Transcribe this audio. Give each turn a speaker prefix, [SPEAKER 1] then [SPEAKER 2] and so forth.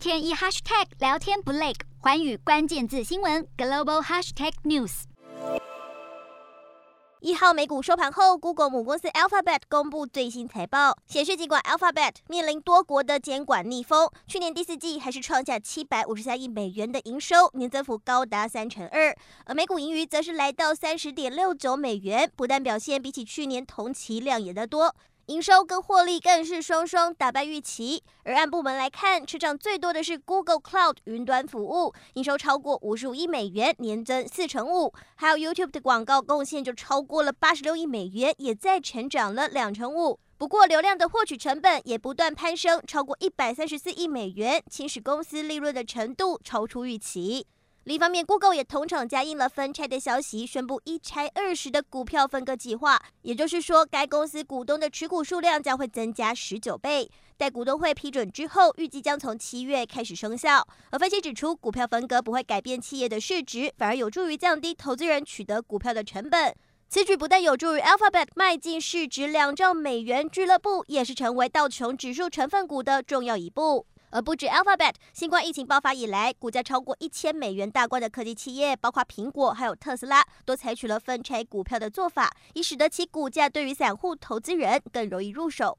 [SPEAKER 1] 天一 hashtag 聊天不累，寰宇关键字新闻 global hashtag news。
[SPEAKER 2] 一号美股收盘后，Google 母公司 Alphabet 公布最新财报，显示尽管 Alphabet 面临多国的监管逆风，去年第四季还是创下七百五十三亿美元的营收，年增幅高达三成二，而每股盈余则是来到三十点六九美元，不但表现比起去年同期亮眼得多。营收跟获利更是双双打败预期，而按部门来看，成长最多的是 Google Cloud 云端服务，营收超过五十五亿美元，年增四成五；还有 YouTube 的广告贡献就超过了八十六亿美元，也再成长了两成五。不过，流量的获取成本也不断攀升，超过一百三十四亿美元，侵蚀公司利润的程度超出预期。另一方面，Google 也同场加印了分拆的消息，宣布一拆二十的股票分割计划。也就是说，该公司股东的持股数量将会增加十九倍。待股东会批准之后，预计将从七月开始生效。而分析指出，股票分割不会改变企业的市值，反而有助于降低投资人取得股票的成本。此举不但有助于 Alphabet 迈进市值两兆美元俱乐部，也是成为道琼指数成分股的重要一步。而不止 Alphabet，新冠疫情爆发以来，股价超过一千美元大关的科技企业，包括苹果还有特斯拉，都采取了分拆股票的做法，以使得其股价对于散户投资人更容易入手。